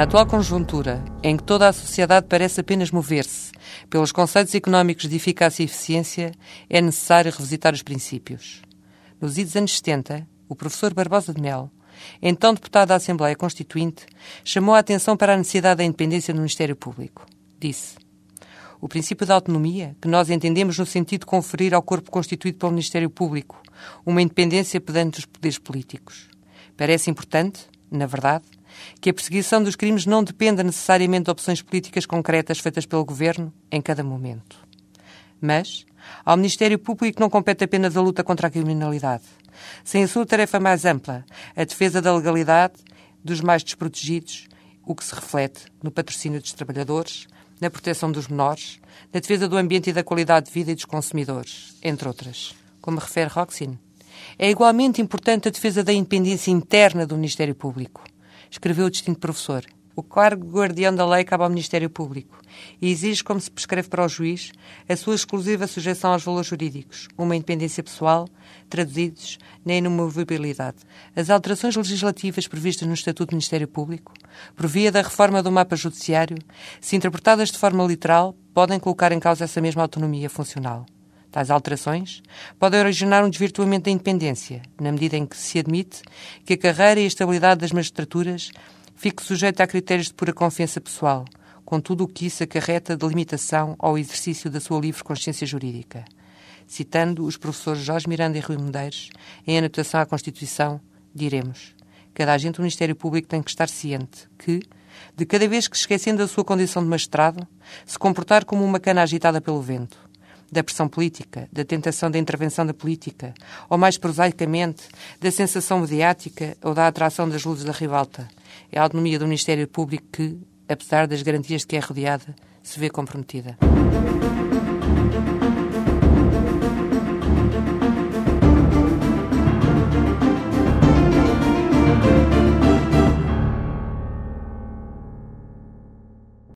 Na atual conjuntura, em que toda a sociedade parece apenas mover-se pelos conceitos económicos de eficácia e eficiência, é necessário revisitar os princípios. Nos idos anos 70, o professor Barbosa de Mel, então deputado da Assembleia Constituinte, chamou a atenção para a necessidade da independência do Ministério Público. Disse: O princípio da autonomia, que nós entendemos no sentido de conferir ao corpo constituído pelo Ministério Público uma independência pedante dos poderes políticos. Parece importante, na verdade, que a perseguição dos crimes não dependa necessariamente de opções políticas concretas feitas pelo governo em cada momento. Mas, ao Ministério Público não compete apenas a luta contra a criminalidade. Sem a sua tarefa mais ampla, a defesa da legalidade dos mais desprotegidos, o que se reflete no patrocínio dos trabalhadores, na proteção dos menores, na defesa do ambiente e da qualidade de vida e dos consumidores, entre outras. Como refere Roxin, é igualmente importante a defesa da independência interna do Ministério Público escreveu o distinto professor. O cargo guardião da lei cabe ao Ministério Público e exige, como se prescreve para o juiz, a sua exclusiva sujeição aos valores jurídicos, uma independência pessoal, traduzidos na inamovibilidade. As alterações legislativas previstas no Estatuto do Ministério Público, por via da reforma do mapa judiciário, se interpretadas de forma literal, podem colocar em causa essa mesma autonomia funcional. Tais alterações podem originar um desvirtuamento da independência, na medida em que se admite que a carreira e a estabilidade das magistraturas fique sujeita a critérios de pura confiança pessoal, com tudo o que isso acarreta de limitação ao exercício da sua livre consciência jurídica. Citando os professores Jorge Miranda e Rui Medeiros, em anotação à Constituição, diremos: cada agente do Ministério Público tem que estar ciente que, de cada vez que, esquecendo da sua condição de magistrado, se comportar como uma cana agitada pelo vento da pressão política, da tentação da intervenção da política, ou mais prosaicamente, da sensação mediática ou da atração das luzes da ribalta. É a autonomia do Ministério Público que, apesar das garantias de que é rodeada, se vê comprometida.